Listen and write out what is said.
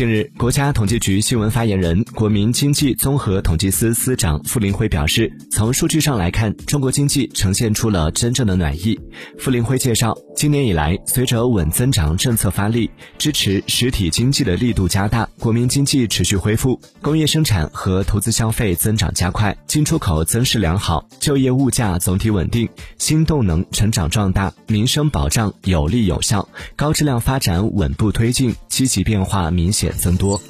近日，国家统计局新闻发言人、国民经济综合统计司司长傅林辉表示，从数据上来看，中国经济呈现出了真正的暖意。傅林辉介绍，今年以来，随着稳增长政策发力，支持实体经济的力度加大，国民经济持续恢复，工业生产和投资消费增长加快，进出口增势良好，就业物价总体稳定，新动能成长壮大，民生保障有力有效，高质量发展稳步推进，积极变化明显增多。